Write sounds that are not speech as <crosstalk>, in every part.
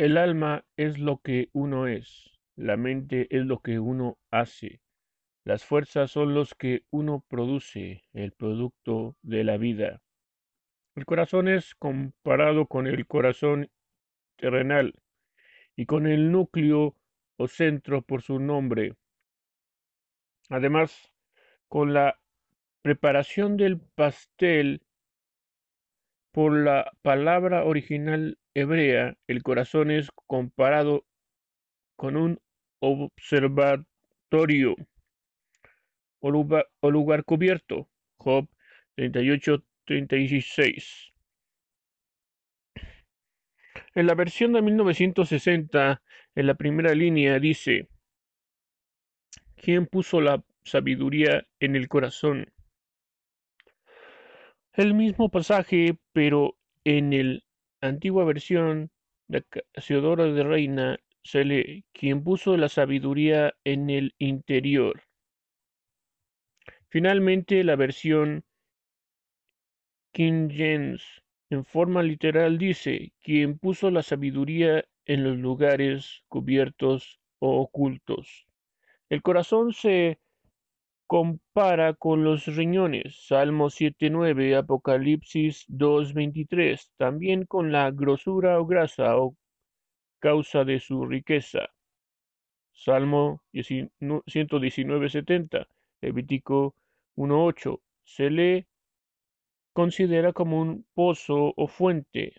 El alma es lo que uno es, la mente es lo que uno hace, las fuerzas son los que uno produce, el producto de la vida. El corazón es comparado con el corazón terrenal y con el núcleo o centro por su nombre. Además, con la preparación del pastel por la palabra original hebrea, el corazón es comparado con un observatorio o lugar cubierto. Job 38, 36. En la versión de 1960, en la primera línea dice, ¿quién puso la sabiduría en el corazón? El mismo pasaje, pero en la antigua versión de Casiodoro de Reina se lee, ¿quién puso la sabiduría en el interior? Finalmente, la versión King James en forma literal dice, quien puso la sabiduría en los lugares cubiertos o ocultos. El corazón se compara con los riñones, Salmo 7.9, Apocalipsis 2.23, también con la grosura o grasa o causa de su riqueza. Salmo 119.70, Levítico 1.8, se le considera como un pozo o fuente.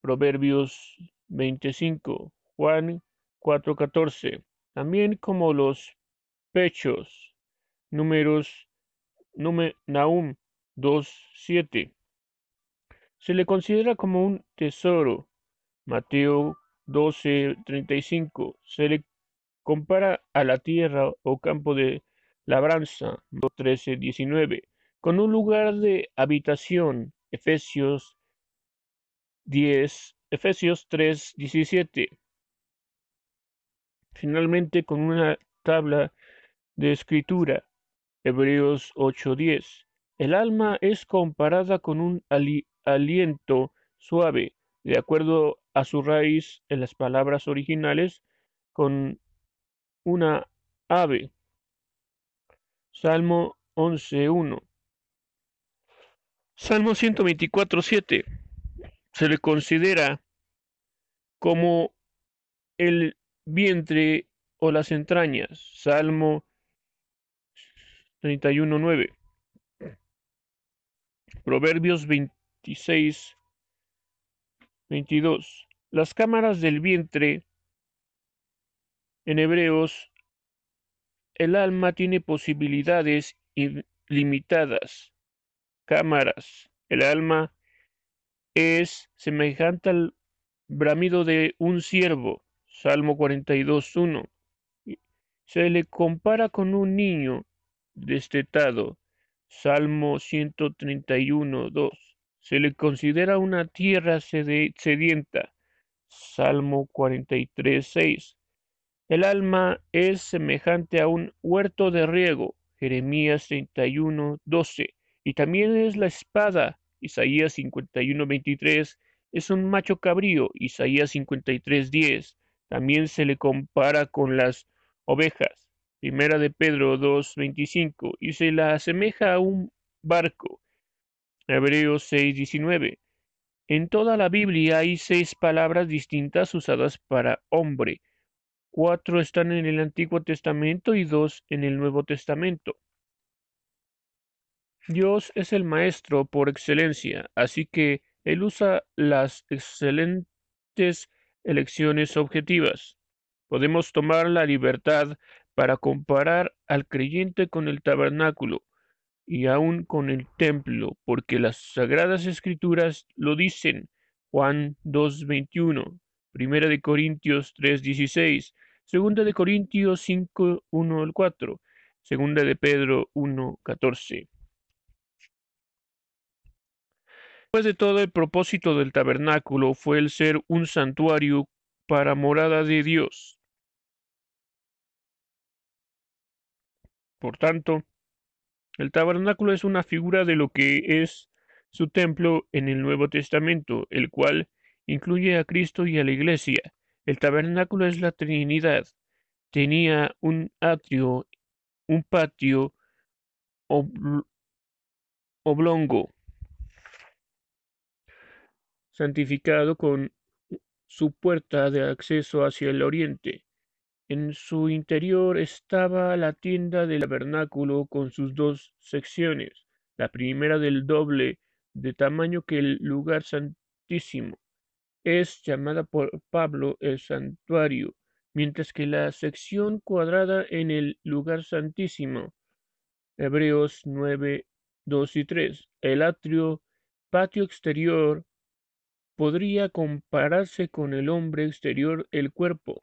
Proverbios 25, Juan 4.14, también como los pechos. Números Nahum 2.7. Se le considera como un tesoro. Mateo 12.35. Se le compara a la tierra o campo de labranza, 13:19, con un lugar de habitación, Efesios 10, Efesios 3:17. Finalmente con una tabla de escritura, Hebreos 8:10. El alma es comparada con un aliento suave, de acuerdo a su raíz en las palabras originales, con una ave. Salmo 11.1. Salmo 124.7. Se le considera como el vientre o las entrañas. Salmo 31.9. Proverbios 26, 22. Las cámaras del vientre en Hebreos el alma tiene posibilidades ilimitadas. Cámaras. El alma es semejante al bramido de un ciervo. Salmo 42.1. Se le compara con un niño destetado. Salmo 131.2. Se le considera una tierra sedienta. Salmo 43.6. El alma es semejante a un huerto de riego, Jeremías 31, 12, y también es la espada, Isaías 51, 23, es un macho cabrío, Isaías 53, 10, también se le compara con las ovejas, Primera de Pedro 2, 25, y se la asemeja a un barco, Hebreos 6, 19. En toda la Biblia hay seis palabras distintas usadas para hombre, Cuatro están en el Antiguo Testamento y dos en el Nuevo Testamento. Dios es el Maestro por excelencia, así que Él usa las excelentes elecciones objetivas. Podemos tomar la libertad para comparar al creyente con el tabernáculo y aún con el templo, porque las sagradas escrituras lo dicen. Juan 2.21, Primera de Corintios 3.16, Segunda de Corintios 5, 1 al 4. Segunda de Pedro 1, 14. Después de todo, el propósito del tabernáculo fue el ser un santuario para morada de Dios. Por tanto, el tabernáculo es una figura de lo que es su templo en el Nuevo Testamento, el cual incluye a Cristo y a la Iglesia. El tabernáculo es la Trinidad. Tenía un atrio, un patio oblongo, santificado con su puerta de acceso hacia el oriente. En su interior estaba la tienda del tabernáculo con sus dos secciones, la primera del doble de tamaño que el lugar santísimo. Es llamada por Pablo el santuario, mientras que la sección cuadrada en el lugar santísimo. Hebreos 9, 2 y 3. El atrio, patio exterior, podría compararse con el hombre exterior, el cuerpo.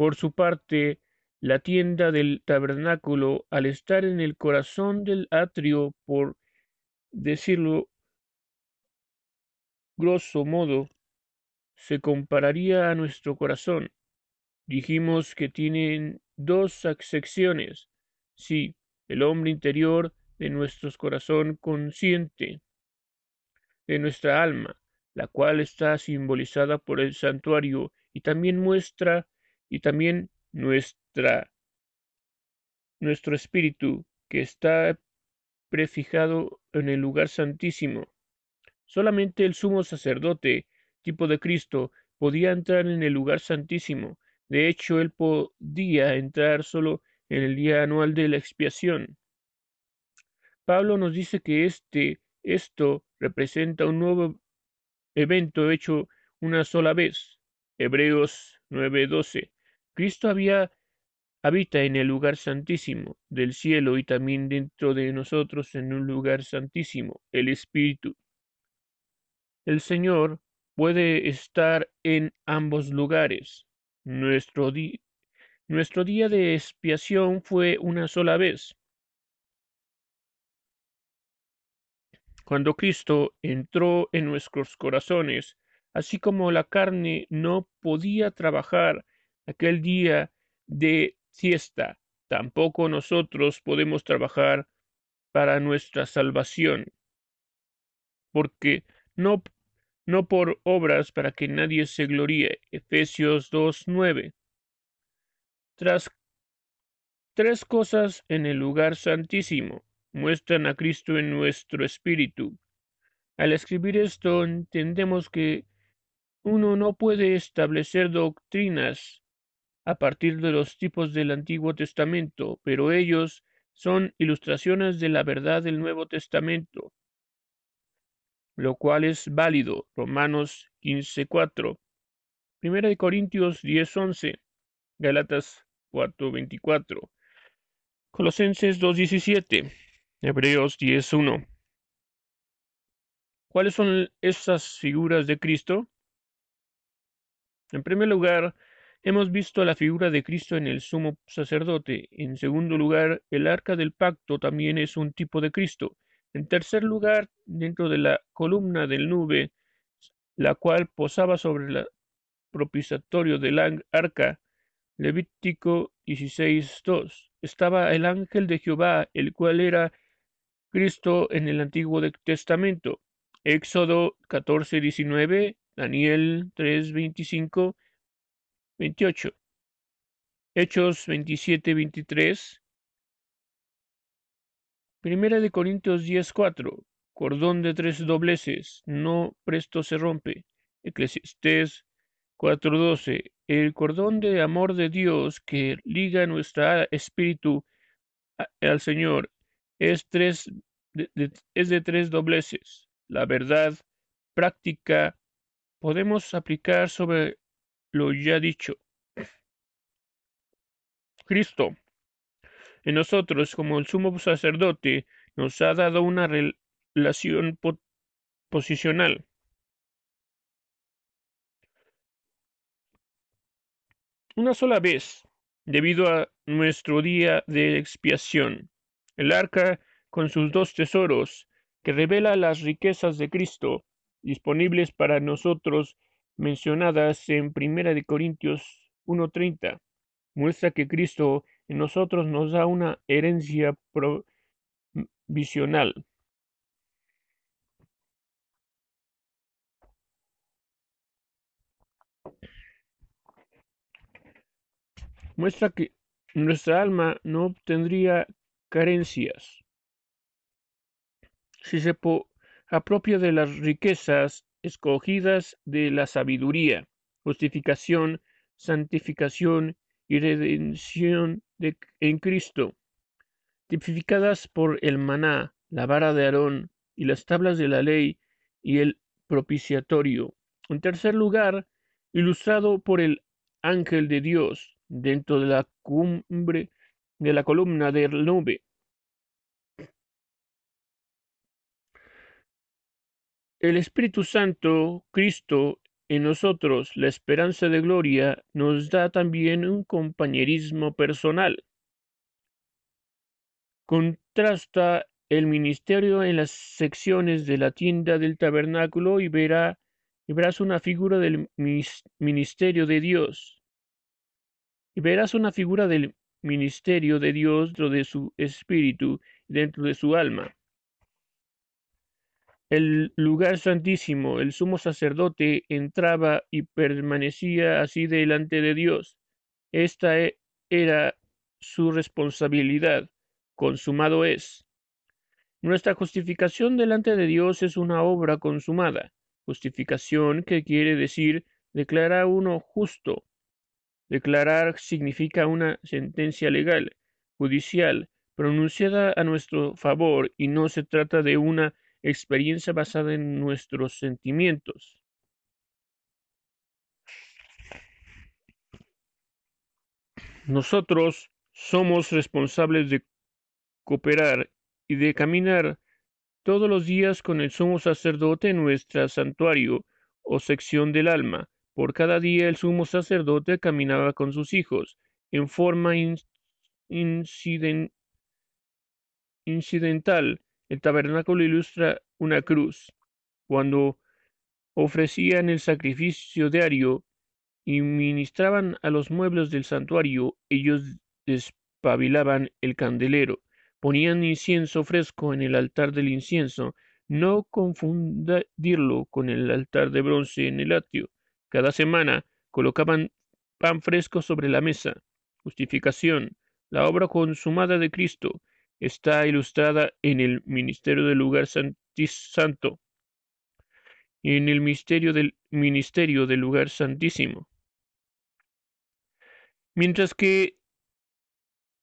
Por su parte, la tienda del tabernáculo, al estar en el corazón del atrio, por decirlo grosso modo, se compararía a nuestro corazón. Dijimos que tienen dos secciones. Sí, el hombre interior de nuestro corazón consciente, de nuestra alma, la cual está simbolizada por el santuario y también muestra y también nuestra, nuestro espíritu que está prefijado en el lugar santísimo. Solamente el sumo sacerdote, tipo de Cristo, podía entrar en el lugar santísimo. De hecho, él podía entrar solo en el día anual de la expiación. Pablo nos dice que este, esto representa un nuevo evento hecho una sola vez. Hebreos 9:12. Cristo habita en el lugar santísimo del cielo y también dentro de nosotros en un lugar santísimo, el Espíritu. El Señor puede estar en ambos lugares. Nuestro, nuestro día de expiación fue una sola vez. Cuando Cristo entró en nuestros corazones, así como la carne no podía trabajar aquel día de fiesta, tampoco nosotros podemos trabajar para nuestra salvación, porque no, no por obras para que nadie se gloríe. Efesios 2.9. Tras tres cosas en el lugar santísimo muestran a Cristo en nuestro espíritu. Al escribir esto entendemos que uno no puede establecer doctrinas a partir de los tipos del Antiguo Testamento, pero ellos son ilustraciones de la verdad del Nuevo Testamento, lo cual es válido. Romanos 15:4, Primera de Corintios 10:11, Galatas 4:24, Colosenses 2:17, Hebreos 10:1. ¿Cuáles son esas figuras de Cristo? En primer lugar, Hemos visto la figura de Cristo en el sumo sacerdote. En segundo lugar, el arca del pacto también es un tipo de Cristo. En tercer lugar, dentro de la columna del nube, la cual posaba sobre el propiciatorio del arca, Levítico 16.2, estaba el ángel de Jehová, el cual era Cristo en el Antiguo Testamento. Éxodo 14.19, Daniel 3.25, 28. Hechos 27, 23. Primera de Corintios 10, 4. Cordón de tres dobleces, no presto se rompe. Eclesiastés 4:12. El cordón de amor de Dios que liga nuestro espíritu al Señor es, tres, es de tres dobleces. La verdad práctica podemos aplicar sobre lo ya dicho. Cristo en nosotros como el sumo sacerdote nos ha dado una relación posicional. Una sola vez, debido a nuestro día de expiación, el arca con sus dos tesoros, que revela las riquezas de Cristo, disponibles para nosotros mencionadas en Primera de Corintios 1.30, muestra que Cristo en nosotros nos da una herencia provisional. Muestra que nuestra alma no obtendría carencias si se apropia de las riquezas escogidas de la sabiduría, justificación, santificación y redención en Cristo, tipificadas por el maná, la vara de Aarón y las tablas de la ley y el propiciatorio. En tercer lugar, ilustrado por el ángel de Dios dentro de la cumbre de la columna de nube. El Espíritu Santo, Cristo, en nosotros, la esperanza de gloria, nos da también un compañerismo personal. Contrasta el ministerio en las secciones de la tienda del tabernáculo y, verá, y verás una figura del ministerio de Dios. Y verás una figura del ministerio de Dios dentro de su espíritu, dentro de su alma. El lugar santísimo, el sumo sacerdote entraba y permanecía así delante de Dios. Esta e, era su responsabilidad. Consumado es. Nuestra justificación delante de Dios es una obra consumada, justificación que quiere decir declarar a uno justo. Declarar significa una sentencia legal, judicial, pronunciada a nuestro favor y no se trata de una experiencia basada en nuestros sentimientos. Nosotros somos responsables de cooperar y de caminar todos los días con el sumo sacerdote en nuestro santuario o sección del alma. Por cada día el sumo sacerdote caminaba con sus hijos en forma incidental. El tabernáculo ilustra una cruz. Cuando ofrecían el sacrificio diario y ministraban a los muebles del santuario, ellos despabilaban el candelero Ponían incienso fresco en el altar del incienso, no confundirlo con el altar de bronce en el atrio. Cada semana colocaban pan fresco sobre la mesa. Justificación. La obra consumada de Cristo está ilustrada en el ministerio del lugar santo, en el misterio del ministerio del lugar santísimo. Mientras que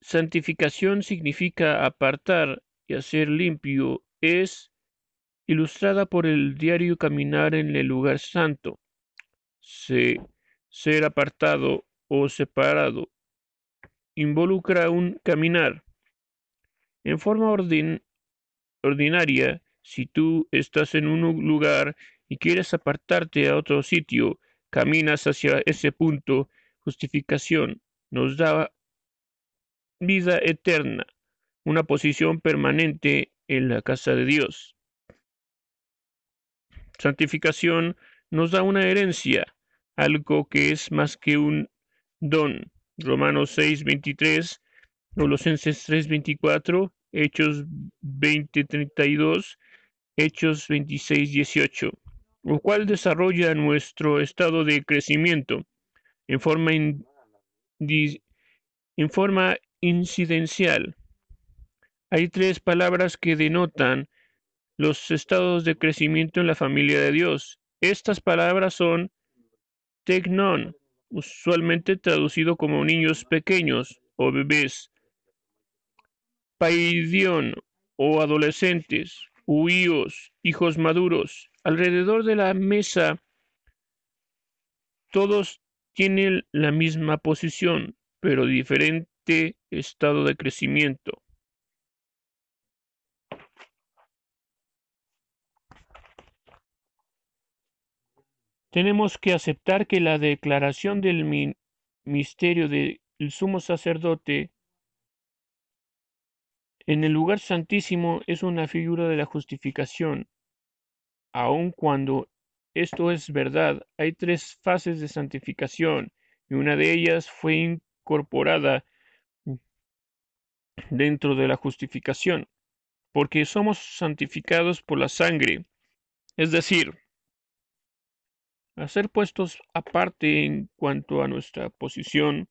Santificación significa apartar y hacer limpio, es ilustrada por el diario caminar en el lugar santo. ser apartado o separado involucra un caminar. En forma ordinaria, si tú estás en un lugar y quieres apartarte a otro sitio, caminas hacia ese punto. Justificación nos da vida eterna, una posición permanente en la casa de Dios. Santificación nos da una herencia, algo que es más que un don. Romanos 6, 23, Colosenses 3, 24, Hechos 20, 32, Hechos 26, 18, lo cual desarrolla nuestro estado de crecimiento en forma, en forma incidencial. Hay tres palabras que denotan los estados de crecimiento en la familia de Dios. Estas palabras son tecnon, usualmente traducido como niños pequeños o bebés, paidion o adolescentes, huíos, hijos maduros. Alrededor de la mesa todos tienen la misma posición, pero diferente estado de crecimiento. Tenemos que aceptar que la declaración del misterio del sumo sacerdote en el lugar santísimo es una figura de la justificación. Aun cuando esto es verdad, hay tres fases de santificación y una de ellas fue incorporada dentro de la justificación, porque somos santificados por la sangre, es decir, a ser puestos aparte en cuanto a nuestra posición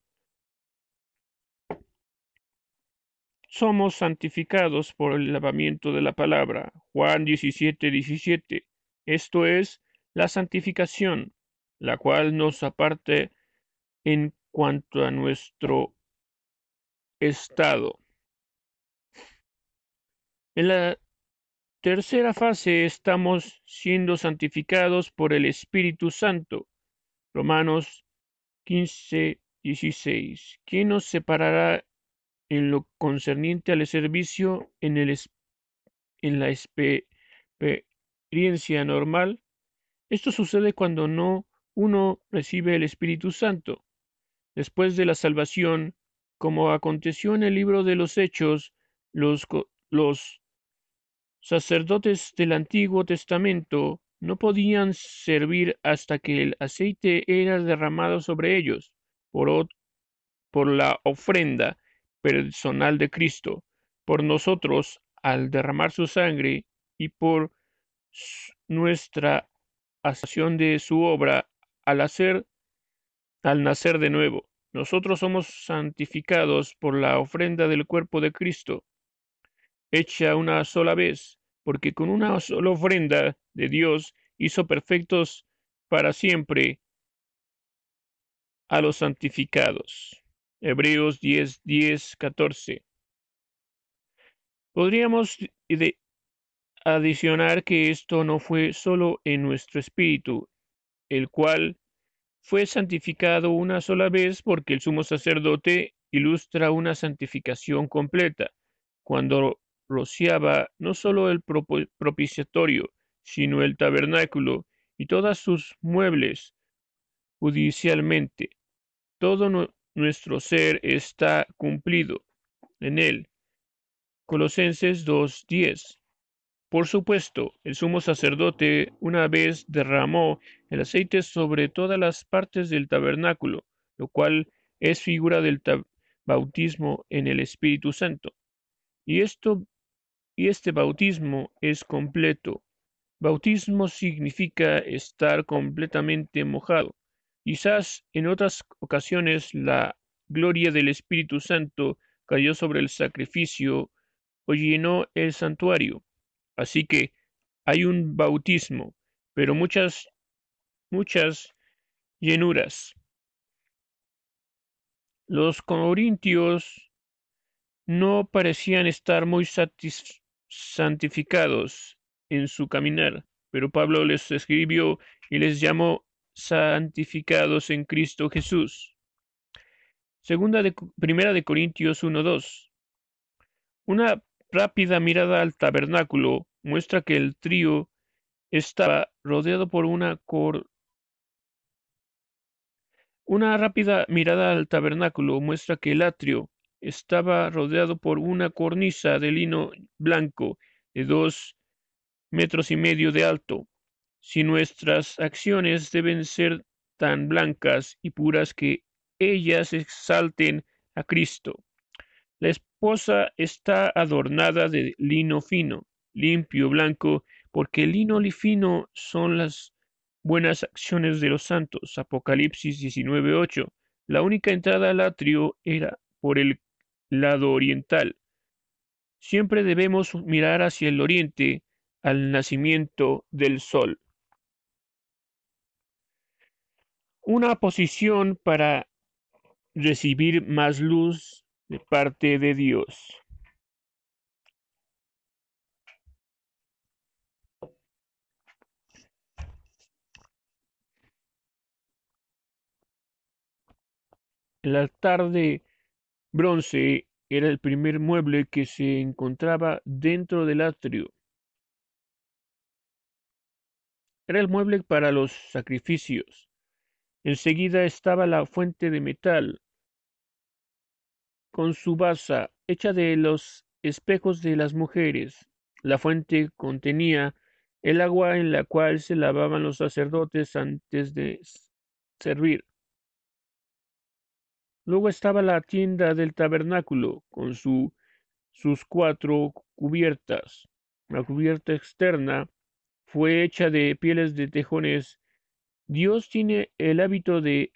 somos santificados por el lavamiento de la palabra. Juan 17, 17. Esto es la santificación, la cual nos aparte en cuanto a nuestro estado. En la tercera fase estamos siendo santificados por el Espíritu Santo. Romanos 15, 16. ¿Quién nos separará en lo concerniente al servicio en, el, en la experiencia normal? Esto sucede cuando no uno recibe el Espíritu Santo. Después de la salvación, como aconteció en el libro de los Hechos, los, los sacerdotes del Antiguo Testamento no podían servir hasta que el aceite era derramado sobre ellos por, por la ofrenda personal de Cristo, por nosotros al derramar su sangre y por nuestra acción de su obra al hacer al nacer de nuevo. Nosotros somos santificados por la ofrenda del cuerpo de Cristo, hecha una sola vez, porque con una sola ofrenda de Dios hizo perfectos para siempre a los santificados. Hebreos 10, 10, 14. Podríamos adicionar que esto no fue solo en nuestro espíritu, el cual fue santificado una sola vez porque el sumo sacerdote ilustra una santificación completa, cuando rociaba no solo el propiciatorio, sino el tabernáculo y todos sus muebles judicialmente. Todo nuestro ser está cumplido en él. Colosenses 2.10 por supuesto, el sumo sacerdote una vez derramó el aceite sobre todas las partes del tabernáculo, lo cual es figura del bautismo en el Espíritu Santo. Y esto y este bautismo es completo. Bautismo significa estar completamente mojado. Quizás en otras ocasiones la gloria del Espíritu Santo cayó sobre el sacrificio o llenó el santuario. Así que hay un bautismo, pero muchas, muchas llenuras. Los corintios no parecían estar muy santificados en su caminar, pero Pablo les escribió y les llamó santificados en Cristo Jesús. Segunda de, primera de Corintios 1.2. Una rápida mirada al tabernáculo muestra que el trío estaba rodeado por una cor una rápida mirada al tabernáculo muestra que el atrio estaba rodeado por una cornisa de lino blanco de dos metros y medio de alto. Si nuestras acciones deben ser tan blancas y puras que ellas exalten a Cristo. La esposa está adornada de lino fino, limpio, blanco, porque el lino fino son las buenas acciones de los santos. Apocalipsis 19:8. La única entrada al atrio era por el lado oriental. Siempre debemos mirar hacia el oriente, al nacimiento del sol. Una posición para recibir más luz de parte de Dios. El altar de bronce era el primer mueble que se encontraba dentro del atrio. Era el mueble para los sacrificios. Enseguida estaba la fuente de metal, con su basa hecha de los espejos de las mujeres. La fuente contenía el agua en la cual se lavaban los sacerdotes antes de servir. Luego estaba la tienda del tabernáculo con su, sus cuatro cubiertas. La cubierta externa fue hecha de pieles de tejones. Dios tiene el hábito de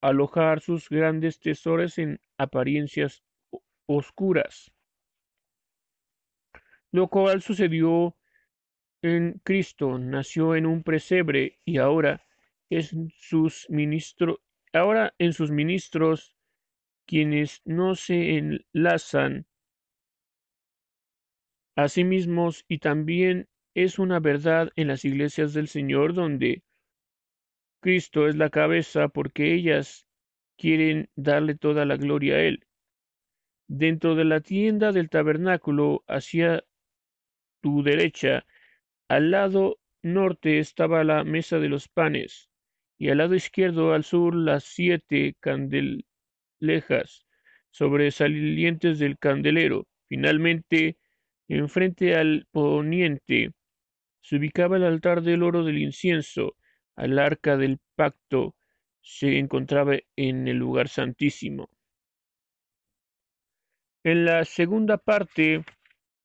alojar sus grandes tesoros en apariencias oscuras. Lo cual sucedió en Cristo, nació en un presebre y ahora es sus ministros, ahora en sus ministros quienes no se enlazan a sí mismos y también es una verdad en las iglesias del Señor donde Cristo es la cabeza porque ellas quieren darle toda la gloria a Él. Dentro de la tienda del tabernáculo, hacia tu derecha, al lado norte estaba la mesa de los panes, y al lado izquierdo al sur las siete candelejas sobresalientes del candelero. Finalmente, enfrente al poniente, se ubicaba el altar del oro del incienso, al arca del pacto se encontraba en el lugar santísimo. En la segunda parte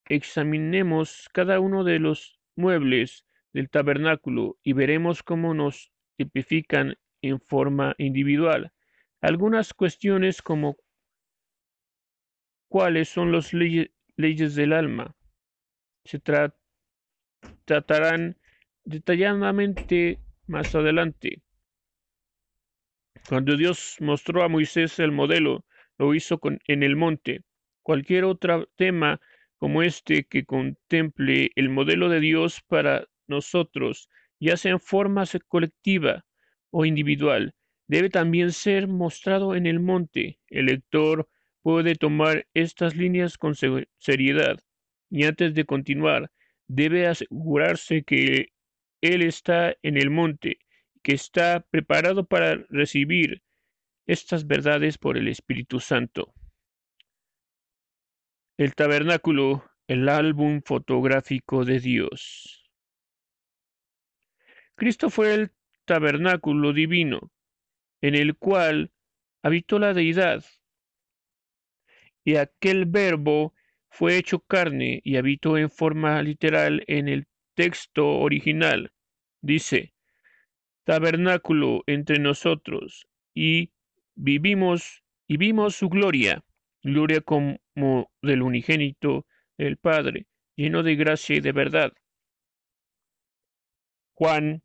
examinemos cada uno de los muebles del tabernáculo y veremos cómo nos tipifican en forma individual. Algunas cuestiones como cuáles son las leyes del alma se tratarán detalladamente más adelante. Cuando Dios mostró a Moisés el modelo, lo hizo en el monte. Cualquier otro tema como este que contemple el modelo de Dios para nosotros, ya sea en forma colectiva o individual, debe también ser mostrado en el monte. El lector puede tomar estas líneas con seriedad y antes de continuar, debe asegurarse que él está en el monte, que está preparado para recibir estas verdades por el Espíritu Santo. El tabernáculo, el álbum fotográfico de Dios. Cristo fue el tabernáculo divino, en el cual habitó la deidad, y aquel verbo fue hecho carne y habitó en forma literal en el texto original. Dice, tabernáculo entre nosotros, y vivimos y vimos su gloria, gloria como del unigénito del Padre, lleno de gracia y de verdad. Juan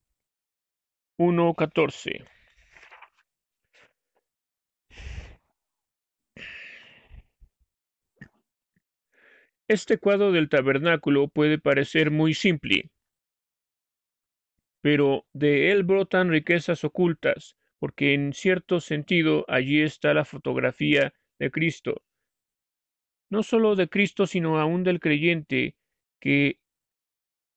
1.14 Este cuadro del tabernáculo puede parecer muy simple, pero de él brotan riquezas ocultas, porque en cierto sentido allí está la fotografía de Cristo. No sólo de Cristo, sino aún del creyente que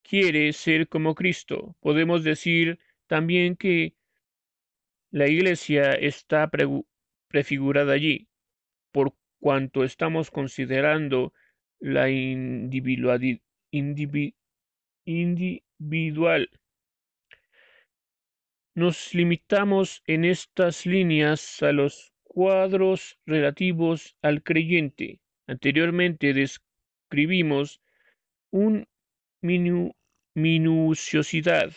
quiere ser como Cristo. Podemos decir también que la iglesia está prefigurada allí, por cuanto estamos considerando la individual. Nos limitamos en estas líneas a los cuadros relativos al creyente. Anteriormente describimos un minuciosidad,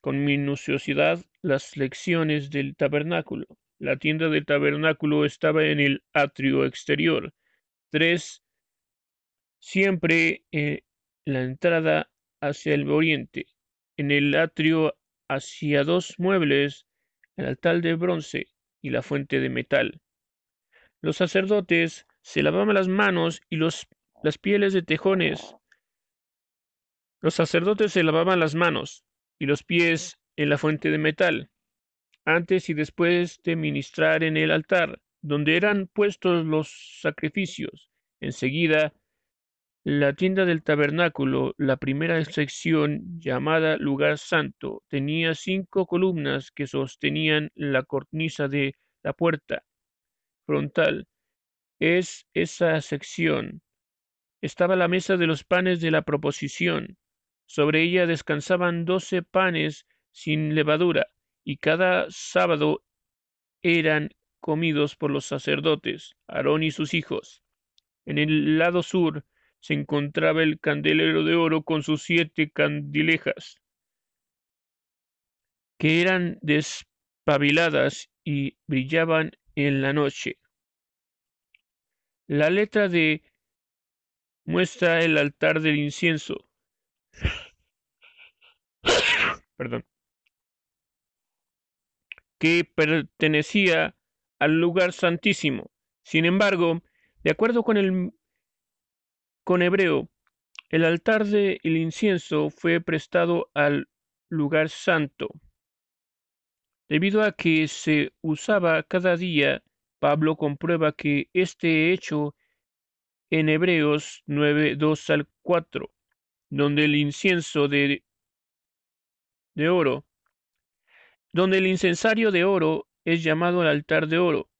con minuciosidad las lecciones del tabernáculo. La tienda del tabernáculo estaba en el atrio exterior. Tres siempre en eh, la entrada hacia el oriente, en el atrio hacia dos muebles, el altar de bronce y la fuente de metal. Los sacerdotes se lavaban las manos y los, las pieles de tejones. Los sacerdotes se lavaban las manos y los pies en la fuente de metal, antes y después de ministrar en el altar, donde eran puestos los sacrificios. Enseguida la tienda del tabernáculo, la primera sección, llamada lugar santo, tenía cinco columnas que sostenían la cornisa de la puerta frontal. Es esa sección. Estaba la mesa de los panes de la proposición. Sobre ella descansaban doce panes sin levadura, y cada sábado eran comidos por los sacerdotes, Aarón y sus hijos. En el lado sur se encontraba el candelero de oro con sus siete candilejas, que eran despabiladas y brillaban en la noche. La letra de muestra el altar del incienso. <coughs> Que pertenecía al lugar santísimo. Sin embargo, de acuerdo con el con Hebreo, el altar del incienso fue prestado al lugar santo. Debido a que se usaba cada día, Pablo comprueba que este hecho en Hebreos 9, 2 al 4, donde el incienso de, de oro, donde el incensario de oro es llamado el altar de oro,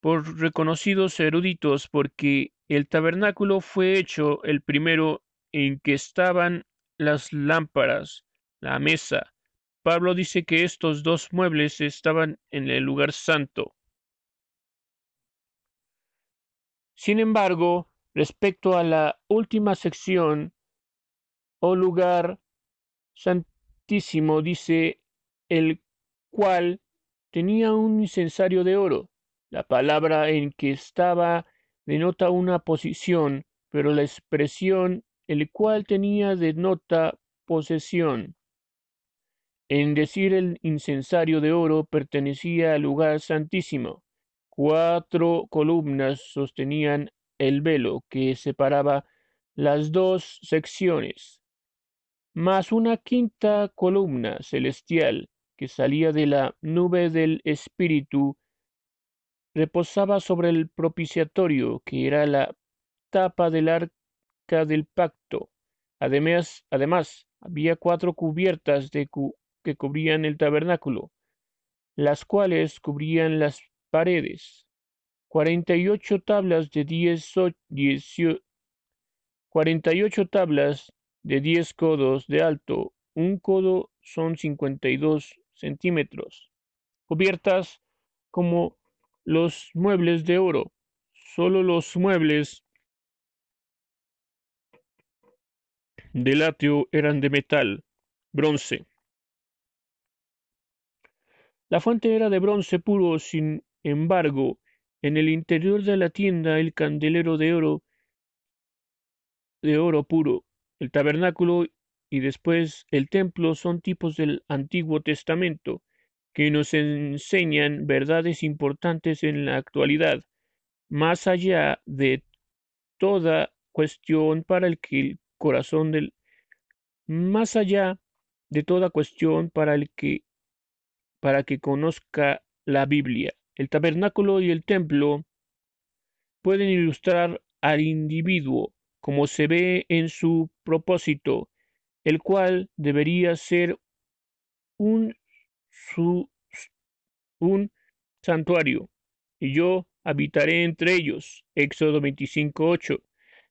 por reconocidos eruditos porque el tabernáculo fue hecho el primero en que estaban las lámparas, la mesa. Pablo dice que estos dos muebles estaban en el lugar santo. Sin embargo, respecto a la última sección o lugar santísimo, dice el cual tenía un incensario de oro. La palabra en que estaba denota una posición, pero la expresión el cual tenía denota posesión. En decir el incensario de oro pertenecía al lugar santísimo. Cuatro columnas sostenían el velo que separaba las dos secciones, más una quinta columna celestial que salía de la nube del Espíritu, reposaba sobre el propiciatorio, que era la tapa del arca del pacto. Además, además había cuatro cubiertas que cubrían el tabernáculo, las cuales cubrían las paredes, cuarenta y ocho tablas de diez, cuarenta y ocho tablas de diez codos de alto, un codo son cincuenta y dos centímetros, cubiertas como los muebles de oro. Solo los muebles del atrio eran de metal, bronce. La fuente era de bronce puro, sin embargo, en el interior de la tienda el candelero de oro de oro puro, el tabernáculo y después el templo son tipos del Antiguo Testamento que nos enseñan verdades importantes en la actualidad, más allá de toda cuestión para el que el corazón del más allá de toda cuestión para el que para que conozca la Biblia. El tabernáculo y el templo pueden ilustrar al individuo como se ve en su propósito, el cual debería ser un, un santuario, y yo habitaré entre ellos. Éxodo 25.8.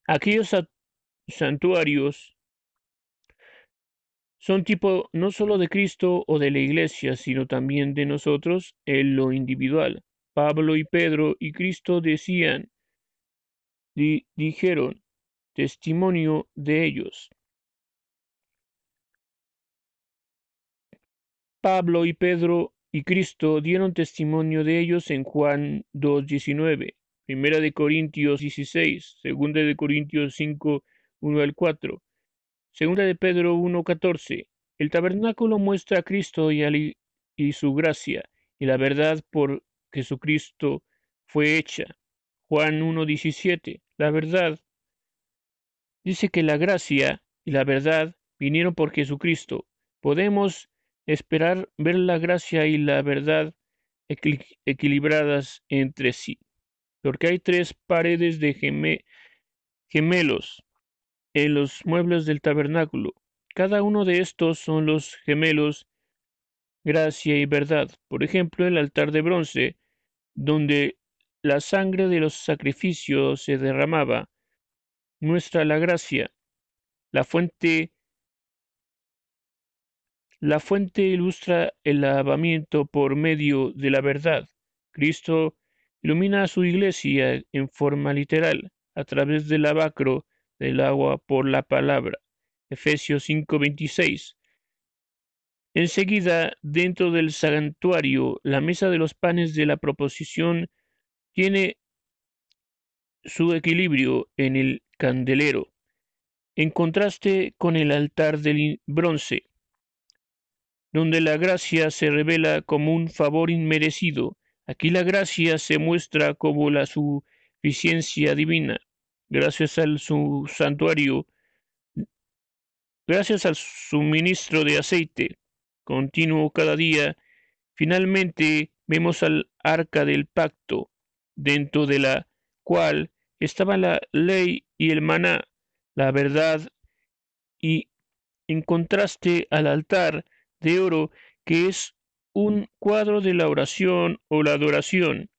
Aquellos santuarios son tipo no solo de Cristo o de la Iglesia, sino también de nosotros en lo individual. Pablo y Pedro y Cristo decían, dijeron, testimonio de ellos. Pablo y Pedro y Cristo dieron testimonio de ellos en Juan 2.19, Primera de Corintios 16, Segunda de Corintios 5, 1 al 4, Segunda de Pedro 1.14. El tabernáculo muestra a Cristo y, y su gracia y la verdad por Jesucristo fue hecha. Juan 1.17. La verdad dice que la gracia y la verdad vinieron por Jesucristo. Podemos esperar ver la gracia y la verdad equilibradas entre sí, porque hay tres paredes de gemelos en los muebles del tabernáculo. Cada uno de estos son los gemelos gracia y verdad. Por ejemplo, el altar de bronce, donde la sangre de los sacrificios se derramaba, muestra la gracia. La fuente la fuente ilustra el lavamiento por medio de la verdad. Cristo ilumina a su iglesia en forma literal, a través del lavacro del agua por la palabra. Efesios 5:26. Enseguida, dentro del santuario, la mesa de los panes de la proposición tiene su equilibrio en el candelero, en contraste con el altar del bronce, donde la gracia se revela como un favor inmerecido. Aquí la gracia se muestra como la suficiencia divina, gracias al su santuario, gracias al suministro de aceite continuo cada día, finalmente vemos al arca del pacto, dentro de la cual estaba la ley y el maná, la verdad, y en contraste al altar de oro que es un cuadro de la oración o la adoración,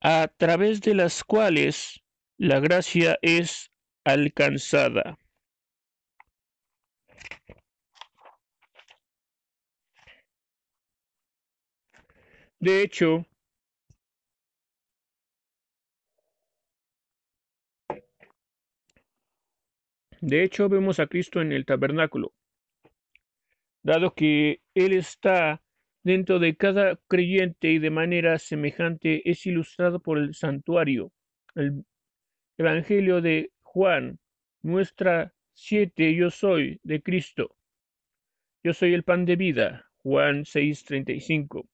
a través de las cuales la gracia es alcanzada. De hecho, de hecho vemos a Cristo en el tabernáculo, dado que Él está dentro de cada creyente y de manera semejante es ilustrado por el santuario. El Evangelio de Juan muestra siete yo soy de Cristo. Yo soy el pan de vida. Juan 6:35.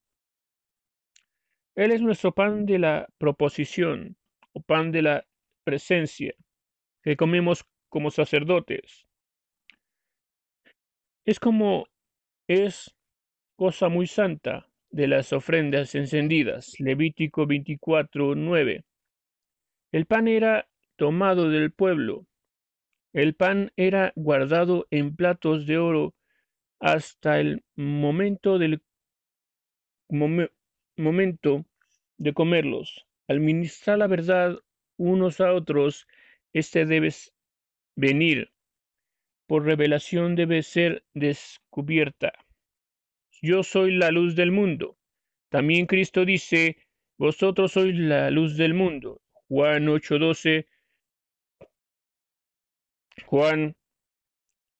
Él es nuestro pan de la proposición o pan de la presencia que comemos como sacerdotes. Es como es cosa muy santa de las ofrendas encendidas. Levítico 24:9. El pan era tomado del pueblo. El pan era guardado en platos de oro hasta el momento del momento de comerlos. Al ministrar la verdad unos a otros, este debe venir. Por revelación debe ser descubierta. Yo soy la luz del mundo. También Cristo dice, vosotros sois la luz del mundo. Juan 8:12, Juan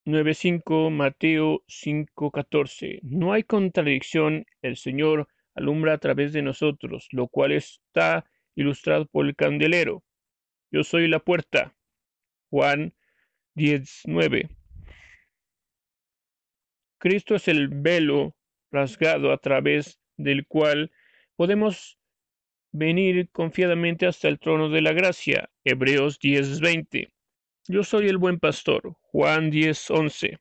9:5, Mateo 5:14. No hay contradicción. El Señor alumbra a través de nosotros, lo cual está ilustrado por el candelero. Yo soy la puerta. Juan 19. Cristo es el velo rasgado a través del cual podemos venir confiadamente hasta el trono de la gracia. Hebreos 10:20. Yo soy el buen pastor. Juan 10:11.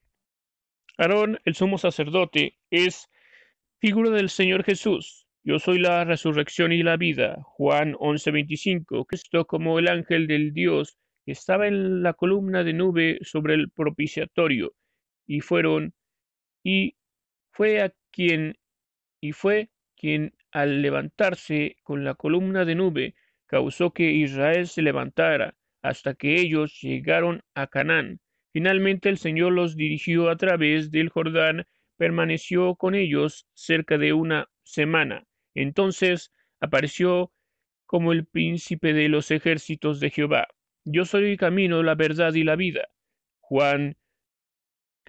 Aarón, el sumo sacerdote, es Figura del Señor Jesús. Yo soy la resurrección y la vida. Juan 11:25. Cristo como el ángel del Dios estaba en la columna de nube sobre el propiciatorio y fueron y fue a quien y fue quien al levantarse con la columna de nube causó que Israel se levantara hasta que ellos llegaron a Canaán. Finalmente el Señor los dirigió a través del Jordán permaneció con ellos cerca de una semana. Entonces apareció como el príncipe de los ejércitos de Jehová. Yo soy el camino, la verdad y la vida. Juan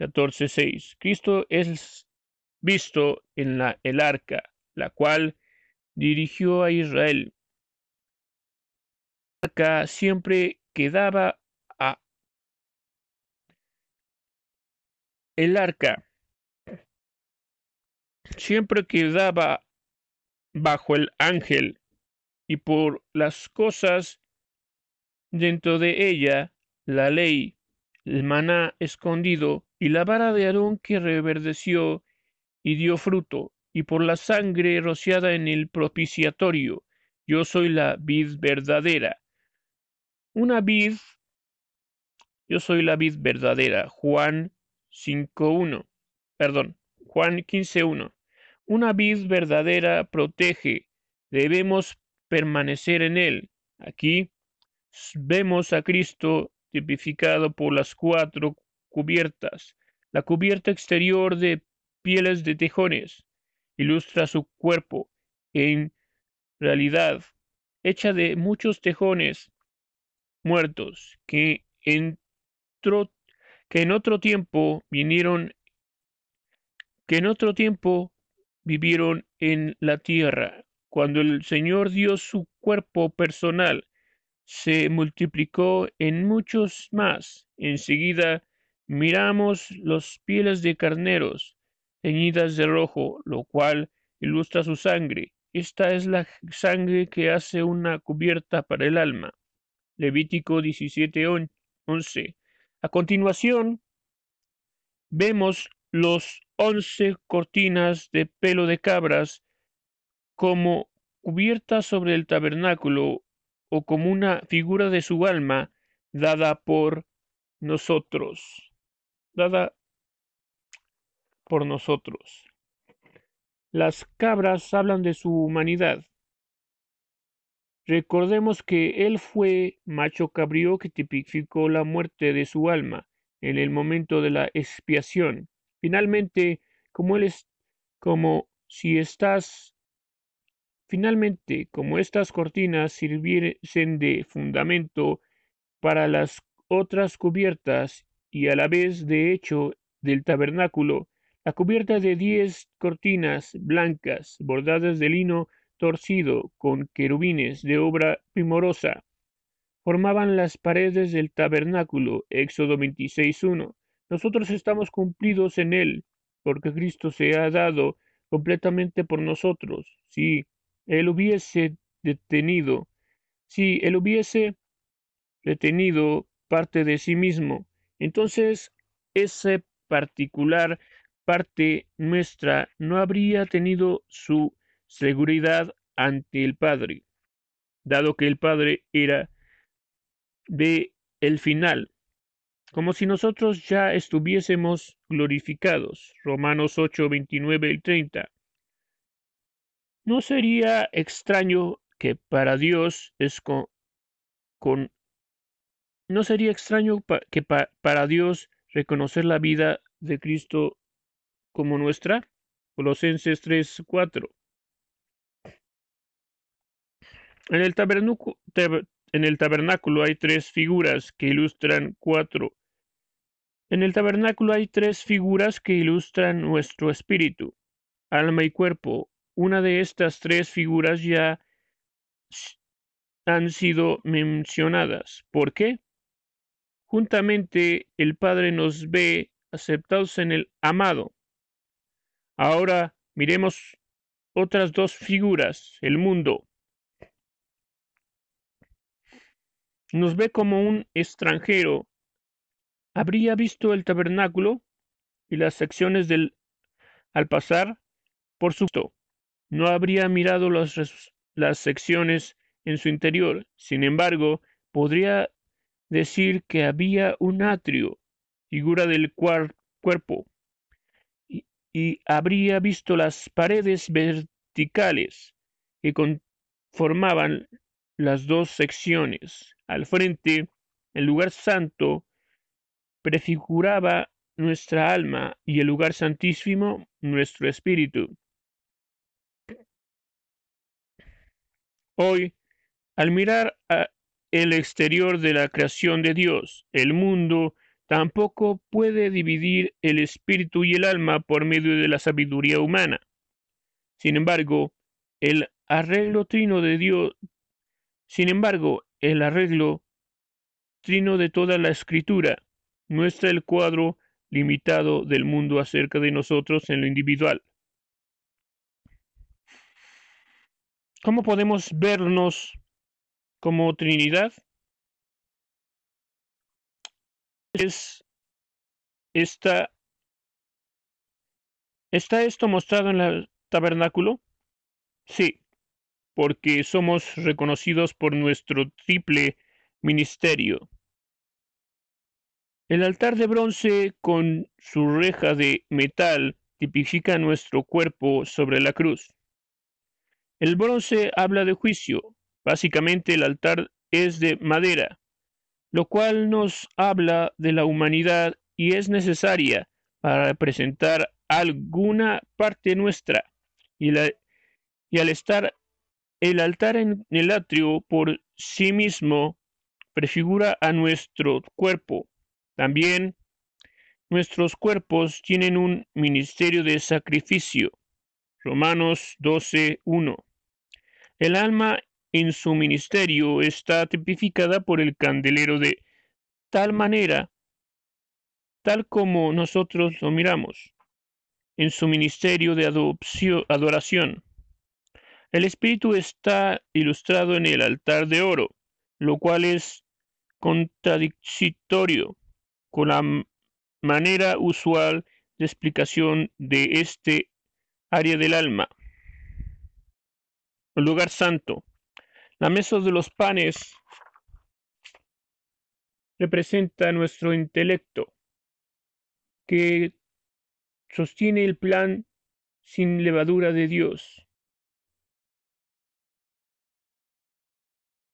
14:6. Cristo es visto en la, el arca, la cual dirigió a Israel. El arca siempre quedaba a el arca siempre quedaba bajo el ángel y por las cosas dentro de ella la ley, el maná escondido y la vara de Aarón que reverdeció y dio fruto, y por la sangre rociada en el propiciatorio. Yo soy la vid verdadera. Una vid, yo soy la vid verdadera. Juan 5.1. Perdón, Juan 15.1. Una vid verdadera protege, debemos permanecer en él. Aquí vemos a Cristo tipificado por las cuatro cubiertas. La cubierta exterior de pieles de tejones ilustra su cuerpo, en realidad hecha de muchos tejones muertos que en, que en otro tiempo vinieron que en otro tiempo vivieron en la tierra, cuando el Señor dio su cuerpo personal se multiplicó en muchos más. Enseguida miramos los pieles de carneros teñidas de rojo, lo cual ilustra su sangre. Esta es la sangre que hace una cubierta para el alma. Levítico 17, 11. A continuación, vemos los once cortinas de pelo de cabras como cubiertas sobre el tabernáculo o como una figura de su alma dada por nosotros, dada por nosotros. Las cabras hablan de su humanidad. Recordemos que él fue macho cabrío que tipificó la muerte de su alma en el momento de la expiación. Finalmente, como él es, como si estás, finalmente, como estas cortinas sirviesen de fundamento para las otras cubiertas y a la vez de hecho del tabernáculo, la cubierta de diez cortinas blancas bordadas de lino torcido con querubines de obra primorosa formaban las paredes del tabernáculo. Éxodo 26.1. Nosotros estamos cumplidos en él, porque Cristo se ha dado completamente por nosotros. Si él hubiese detenido, si él hubiese retenido parte de sí mismo, entonces ese particular parte nuestra no habría tenido su seguridad ante el Padre, dado que el Padre era de el final, como si nosotros ya estuviésemos glorificados. Romanos 8, 29 y 30. No sería extraño que para Dios es con, no sería extraño que para Dios reconocer la vida de Cristo como nuestra. Colosenses 3, 4. En el, en el tabernáculo hay tres figuras que ilustran cuatro. En el tabernáculo hay tres figuras que ilustran nuestro espíritu, alma y cuerpo. Una de estas tres figuras ya han sido mencionadas. ¿Por qué? Juntamente el Padre nos ve aceptados en el amado. Ahora miremos otras dos figuras, el mundo. Nos ve como un extranjero. ¿Habría visto el tabernáculo y las secciones del al pasar? Por supuesto, no habría mirado las, las secciones en su interior. Sin embargo, podría decir que había un atrio, figura del cuerpo, y habría visto las paredes verticales que conformaban las dos secciones. Al frente, el lugar santo prefiguraba nuestra alma y el lugar santísimo nuestro espíritu. Hoy, al mirar el exterior de la creación de Dios, el mundo Tampoco puede dividir el espíritu y el alma por medio de la sabiduría humana. Sin embargo, el arreglo trino de Dios, sin embargo, el arreglo trino de toda la escritura muestra el cuadro limitado del mundo acerca de nosotros en lo individual. ¿Cómo podemos vernos como Trinidad? es está ¿Está esto mostrado en el tabernáculo? Sí, porque somos reconocidos por nuestro triple ministerio. El altar de bronce con su reja de metal tipifica nuestro cuerpo sobre la cruz. El bronce habla de juicio. Básicamente el altar es de madera lo cual nos habla de la humanidad y es necesaria para representar alguna parte nuestra. Y, al estar el altar en el atrio por sí mismo prefigura a nuestro cuerpo. También nuestros cuerpos tienen un ministerio de sacrificio. Romanos 12.1. El alma en su ministerio está tipificada por el candelero de tal manera, tal como nosotros lo miramos, en su ministerio de adoración. El Espíritu está ilustrado en el altar de oro, lo cual es contradictorio con la manera usual de explicación de este área del alma. Lugar santo. La mesa de los panes representa nuestro intelecto, que sostiene el plan sin levadura de Dios.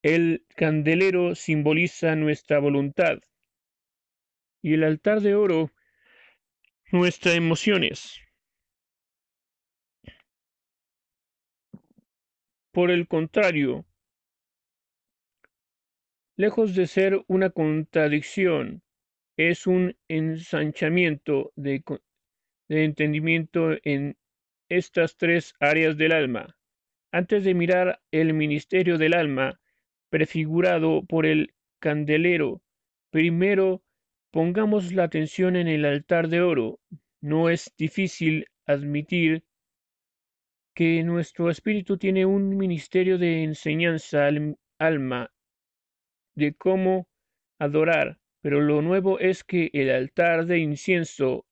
El candelero simboliza nuestra voluntad y el altar de oro nuestras emociones. Por el contrario, lejos de ser una contradicción, es un ensanchamiento de, de entendimiento en estas tres áreas del alma. Antes de mirar el ministerio del alma, prefigurado por el candelero, primero pongamos la atención en el altar de oro. No es difícil admitir que nuestro espíritu tiene un ministerio de enseñanza al alma de cómo adorar, pero lo nuevo es que el altar de incienso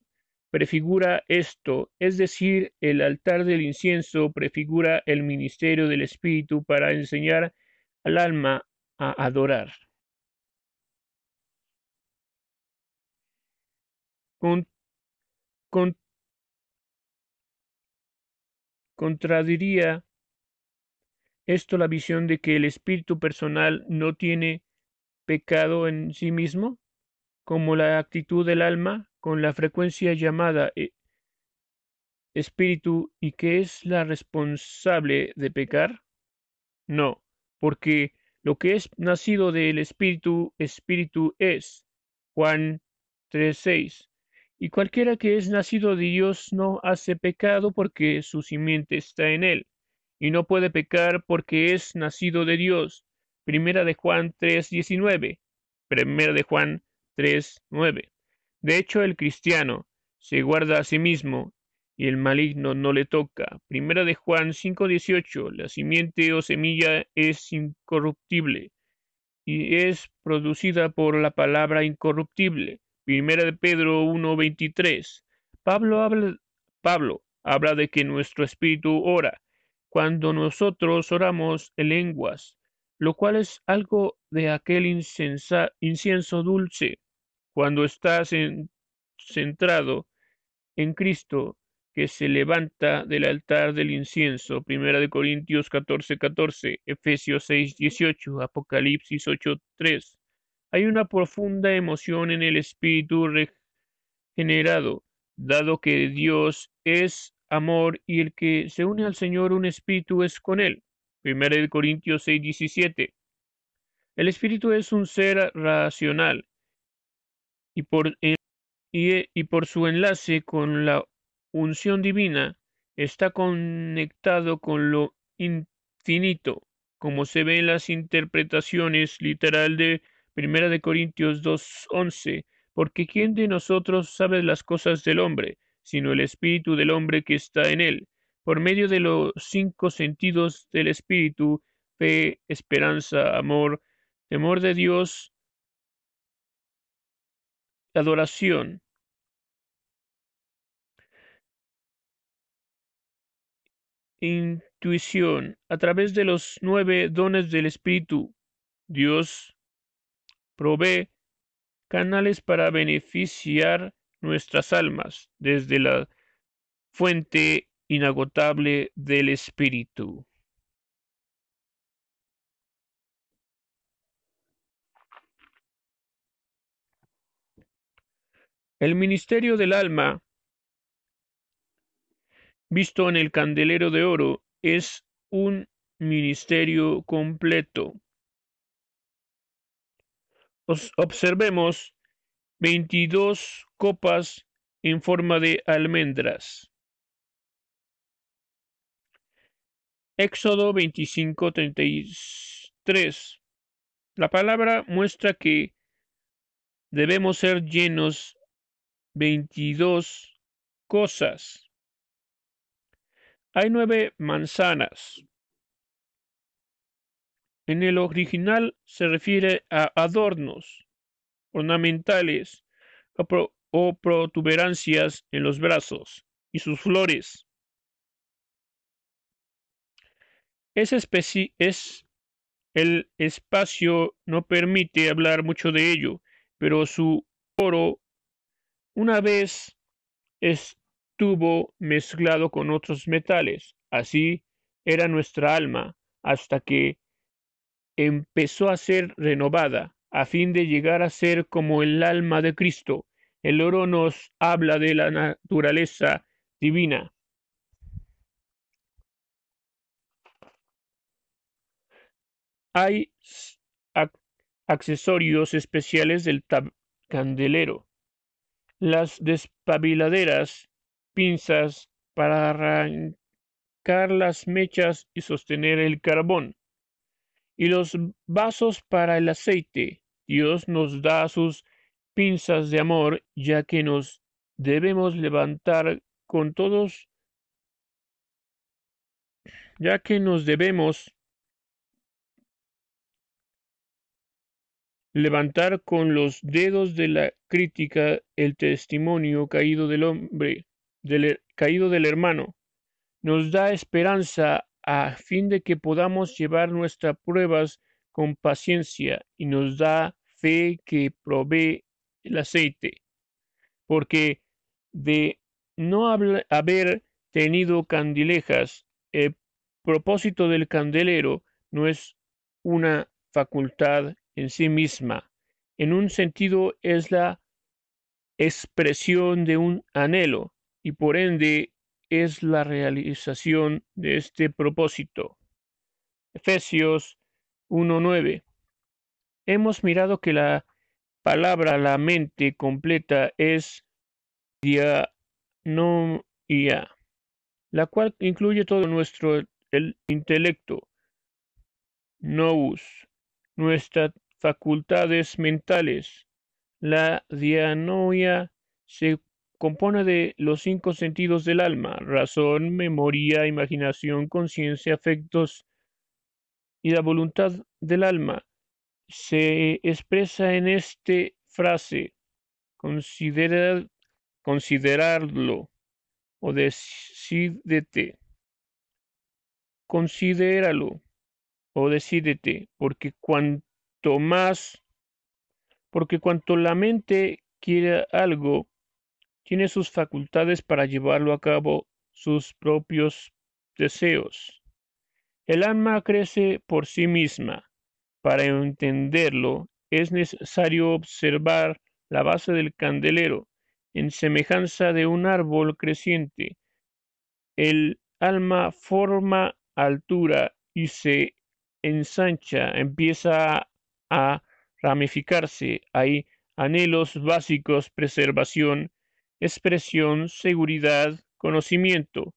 prefigura esto, es decir, el altar del incienso prefigura el ministerio del espíritu para enseñar al alma a adorar. Con, con, contradiría esto la visión de que el espíritu personal no tiene pecado en sí mismo, como la actitud del alma con la frecuencia llamada eh, espíritu y que es la responsable de pecar? No, porque lo que es nacido del espíritu, espíritu es. Juan 3:6. Y cualquiera que es nacido de Dios no hace pecado porque su simiente está en él, y no puede pecar porque es nacido de Dios. Primera de Juan 3:19. Primera de Juan 3:9. De hecho, el cristiano se guarda a sí mismo y el maligno no le toca. Primera de Juan 5:18. La simiente o semilla es incorruptible y es producida por la palabra incorruptible. Primera de Pedro 1:23. Pablo habla, Pablo habla de que nuestro espíritu ora cuando nosotros oramos en lenguas, lo cual es algo de aquel incienso dulce. Cuando estás centrado en Cristo, que se levanta del altar del incienso. Primera de Corintios 14, 14, Efesios 6, 18, Apocalipsis 8, 3. Hay una profunda emoción en el espíritu regenerado, dado que Dios es amor y el que se une al Señor un espíritu es con él. Primera de Corintios 6, 17. El espíritu es un ser racional y por, y, y por su enlace con la unción divina está conectado con lo infinito, como se ve en las interpretaciones literal de Primera de Corintios 2.11, porque ¿quién de nosotros sabe las cosas del hombre, sino el espíritu del hombre que está en él? Por medio de los cinco sentidos del espíritu, fe, esperanza, amor, temor de Dios, adoración, intuición, a través de los nueve dones del Espíritu, Dios provee canales para beneficiar nuestras almas desde la fuente inagotable del Espíritu. El ministerio del alma visto en el candelero de oro, es un ministerio completo. observemos veintidós copas en forma de almendras. Éxodo 25, 33. La palabra muestra que debemos ser llenos 22 cosas. Hay nueve manzanas. En el original se refiere a adornos ornamentales o, protuberancias en los brazos y sus flores. Es, es el espacio no permite hablar mucho de ello, pero su oro una vez estuvo mezclado con otros metales. Así era nuestra alma hasta que empezó a ser renovada, a fin de llegar a ser como el alma de Cristo. El oro nos habla de la naturaleza divina. Hay accesorios especiales del candelero. Las despabiladeras, pinzas para arrancar las mechas y sostener el carbón y los vasos para el aceite. Dios nos da sus pinzas de amor, ya que nos debemos levantar con todos, ya que nos debemos levantar con los dedos de la crítica el testimonio caído del hombre, del caído del hermano, nos da esperanza a fin de que podamos llevar nuestras pruebas con paciencia y nos da fe que provee el aceite. Porque de no haber tenido candilejas, el propósito del candelero no es una facultad en sí misma. En un sentido es la expresión de un anhelo y por ende es la realización de este propósito. Efesios 1.9. Hemos mirado que la palabra la mente completa es dianoia, la cual incluye todo nuestro el intelecto, nous, nuestras facultades mentales. La dianoia se compone de los cinco sentidos del alma, razón, memoria, imaginación, conciencia, afectos y la voluntad del alma. Se expresa en esta frase, considera, considerarlo o decídete, considéralo o decídete, porque más, porque cuanto la mente quiere algo, tiene sus facultades para llevarlo a cabo sus propios deseos. El alma crece por sí misma. Para entenderlo es necesario observar la base del candelero en semejanza de un árbol creciente. El alma forma altura y se ensancha, empieza a ramificarse. Hay anhelos básicos, preservación, expresión, seguridad, conocimiento,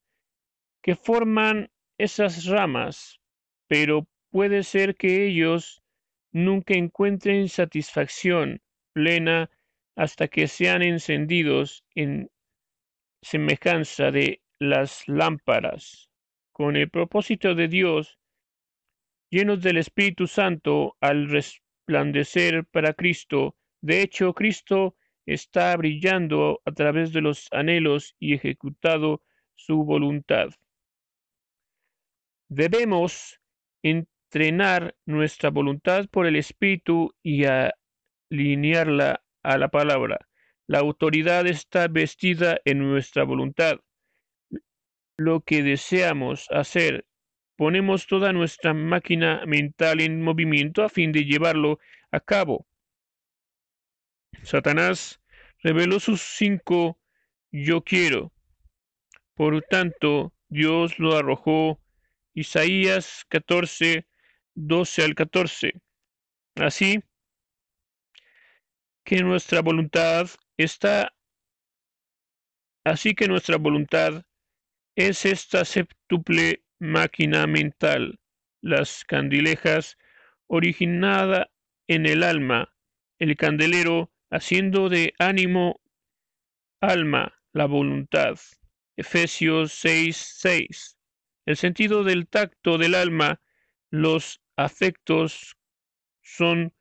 que forman esas ramas, pero puede ser que ellos nunca encuentren satisfacción plena hasta que sean encendidos en semejanza de las lámparas, con el propósito de Dios, llenos del Espíritu Santo al resplandecer para Cristo. De hecho, Cristo está brillando a través de los anhelos y ejecutado su voluntad. Debemos entrenar nuestra voluntad por el Espíritu y alinearla a la palabra. La autoridad está vestida en nuestra voluntad. Lo que deseamos hacer, ponemos toda nuestra máquina mental en movimiento a fin de llevarlo a cabo. Satanás reveló sus cinco yo quiero. Por tanto, Dios lo arrojó. Isaías 14, 12 al 14. Así que nuestra voluntad está, así que nuestra voluntad es esta septuple máquina mental, las candilejas originada en el alma, el candelero haciendo de ánimo alma la voluntad. Efesios 6:6. El sentido del tacto del alma, los afectos son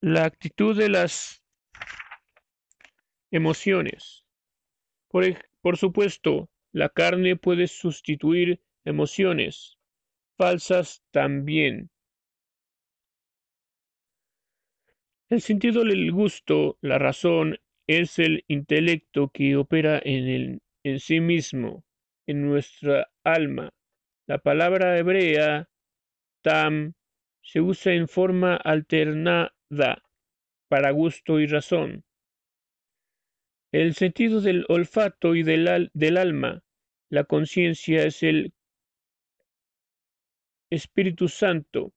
la actitud de las emociones. Por, por supuesto, la carne puede sustituir emociones falsas también. El sentido del gusto, la razón, es el intelecto que opera en, el, en sí mismo, en nuestra alma. La palabra hebrea tam se usa en forma alternada para gusto y razón. El sentido del olfato y del, del alma, la conciencia es el Espíritu Santo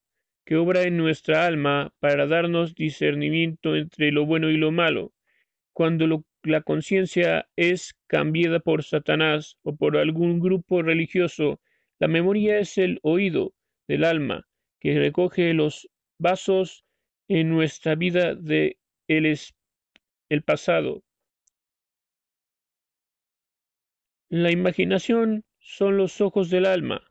que obra en nuestra alma para darnos discernimiento entre lo bueno y lo malo. Cuando la conciencia es cambiada por Satanás o por algún grupo religioso, la memoria es el oído del alma que recoge los vasos en nuestra vida de el, pasado. La imaginación son los ojos del alma.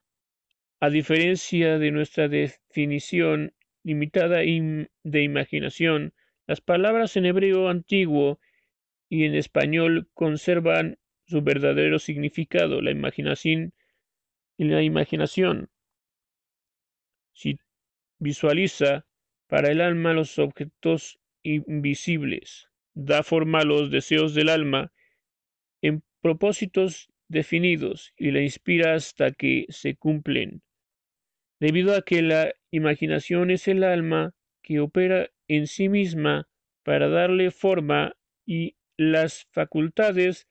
A diferencia de nuestra definición limitada de imaginación, las palabras en hebreo antiguo y en español conservan su verdadero significado. La imaginación la imaginación si visualiza para el alma los objetos invisibles, da forma a los deseos del alma en propósitos definidos y la inspira hasta que se cumplen. Debido a que la imaginación es el alma que opera en sí misma para darle forma y las facultades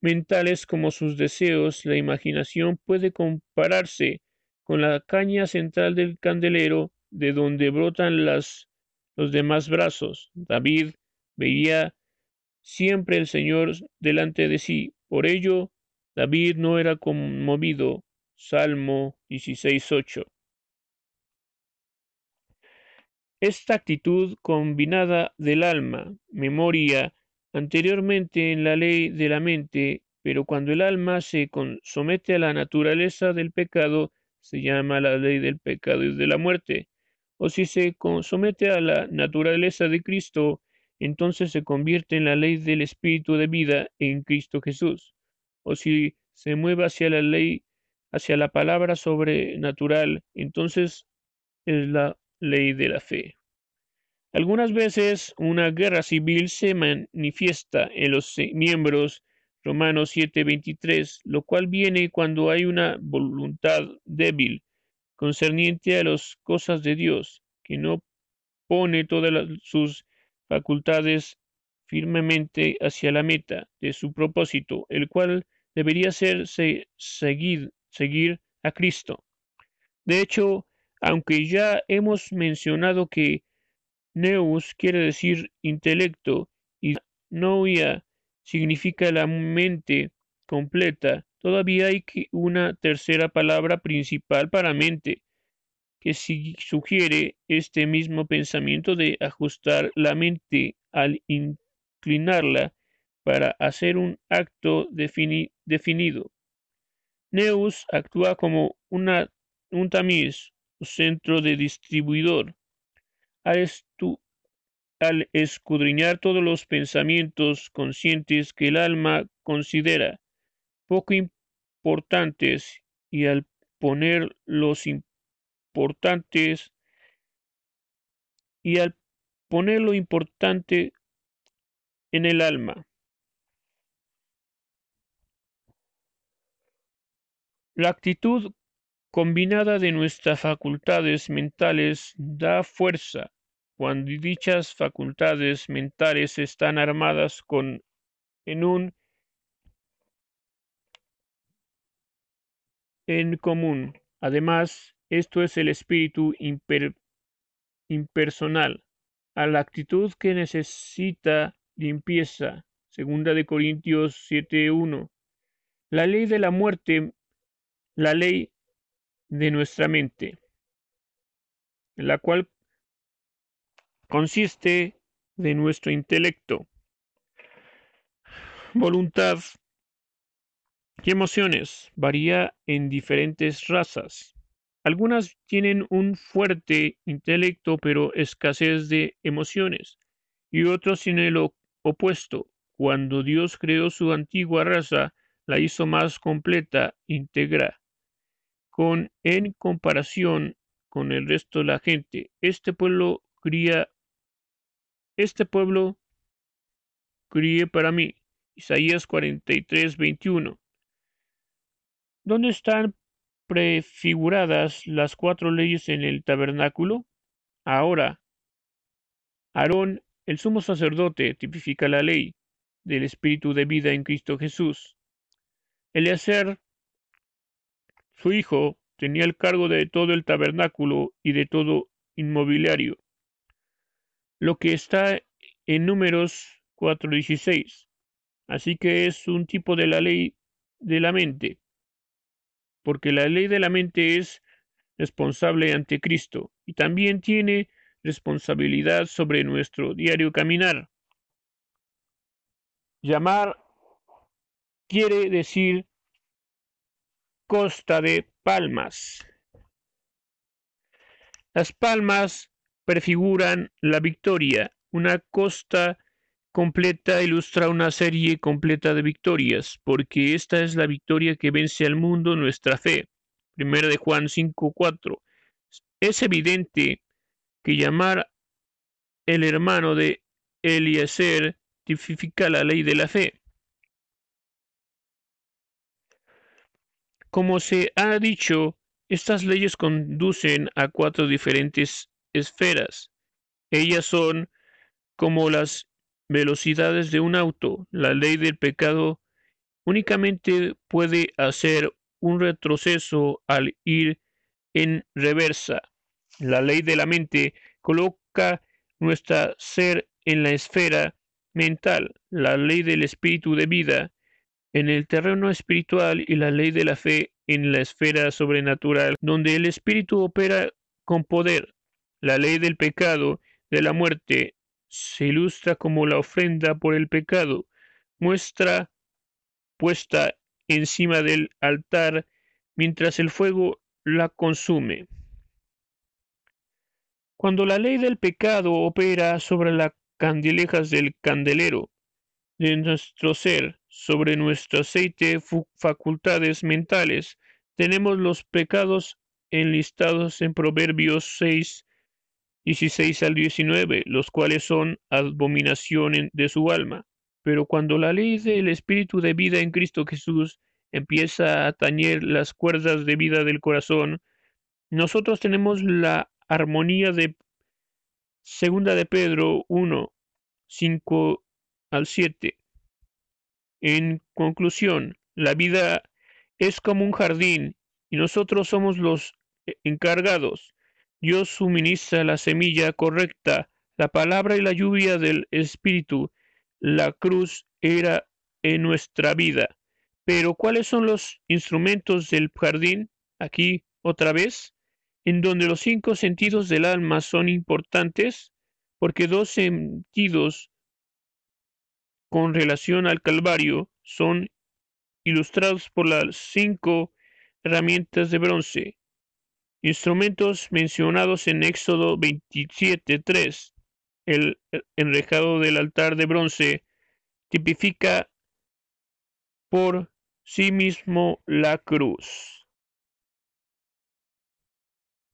mentales como sus deseos, la imaginación puede compararse con la caña central del candelero de donde brotan las, los demás brazos. David veía siempre el Señor delante de sí. Por ello, David no era conmovido. Salmo 16.8. Esta actitud combinada del alma, memoria, anteriormente en la ley de la mente, pero cuando el alma se somete a la naturaleza del pecado, se llama la ley del pecado y de la muerte o si se somete a la naturaleza de Cristo, entonces se convierte en la ley del Espíritu de vida en Cristo Jesús, o si se mueve hacia la ley, hacia la palabra sobrenatural, entonces es la ley de la fe. Algunas veces una guerra civil se manifiesta en los miembros Romanos 7:23, lo cual viene cuando hay una voluntad débil concerniente a las cosas de Dios, que no pone todas sus facultades firmemente hacia la meta de su propósito, el cual debería ser seguir, seguir a Cristo. De hecho, aunque ya hemos mencionado que Neus quiere decir intelecto y Noia significa la mente completa, Todavía hay una tercera palabra principal para mente, que sugiere este mismo pensamiento de ajustar la mente al inclinarla para hacer un acto definido. Neus actúa como una, un tamiz, centro de distribuidor. Al, al escudriñar todos los pensamientos conscientes que el alma considera, poco importantes y al poner los importantes y al poner lo importante en el alma. La actitud combinada de nuestras facultades mentales da fuerza cuando dichas facultades mentales están armadas con en un en común. Además, esto es el espíritu impersonal, a la actitud que necesita limpieza. Segunda de Corintios 7.1. La ley de la muerte, la ley de nuestra mente, la cual consiste de nuestro intelecto, voluntad y emociones. Varía en diferentes razas. Algunas tienen un fuerte intelecto pero escasez de emociones, y otros tienen lo opuesto. Cuando Dios creó su antigua raza, la hizo más completa, íntegra, con en comparación con el resto de la gente. Este pueblo cría, este pueblo críe para mí. Isaías 43, 21. ¿Dónde están prefiguradas las cuatro leyes en el tabernáculo? Ahora, Aarón, el sumo sacerdote, tipifica la ley del Espíritu de vida en Cristo Jesús. Eleazar, su hijo, tenía el cargo de todo el tabernáculo y de todo inmobiliario, lo que está en números 4.16. Así que es un tipo de la ley de la mente, porque la ley de la mente es responsable ante Cristo y también tiene responsabilidad sobre nuestro diario caminar. Llamar quiere decir costa de palmas. Las palmas prefiguran la victoria. Una costa completa ilustra una serie completa de victorias, porque esta es la victoria que vence al mundo nuestra fe. Primera de Juan 5:4. Es evidente que llamar el hermano de Eliezer tipifica la ley de la fe. Como se ha dicho, estas leyes conducen a cuatro diferentes esferas. Ellas son como las velocidades de un auto. La ley del pecado únicamente puede hacer un retroceso al ir en reversa. La ley de la mente coloca nuestra ser en la esfera mental, la ley del espíritu de vida en el terreno espiritual y la ley de la fe en la esfera sobrenatural, donde el espíritu opera con poder. La ley del pecado, de la muerte, se ilustra como la ofrenda por el pecado, muestra puesta encima del altar mientras el fuego la consume. Cuando la ley del pecado opera sobre las candilejas del candelero de nuestro ser, sobre nuestro aceite facultades mentales, tenemos los pecados enlistados en Proverbios 6, 16 al 19, los cuales son abominación de su alma. Pero cuando la ley del Espíritu de vida en Cristo Jesús empieza a tañer las cuerdas de vida del corazón, nosotros tenemos la armonía de Segunda de Pedro 1, 5 al 7. En conclusión, la vida es como un jardín y nosotros somos los encargados. Dios suministra la semilla correcta, la palabra y la lluvia del Espíritu. La cruz era en nuestra vida. Pero ¿cuáles son los instrumentos del jardín? Aquí otra vez, en donde los cinco sentidos del alma son importantes, porque dos sentidos con relación al Calvario son ilustrados por las cinco herramientas de bronce, instrumentos mencionados en Éxodo 27.3. El enrejado del altar de bronce tipifica por sí mismo la cruz.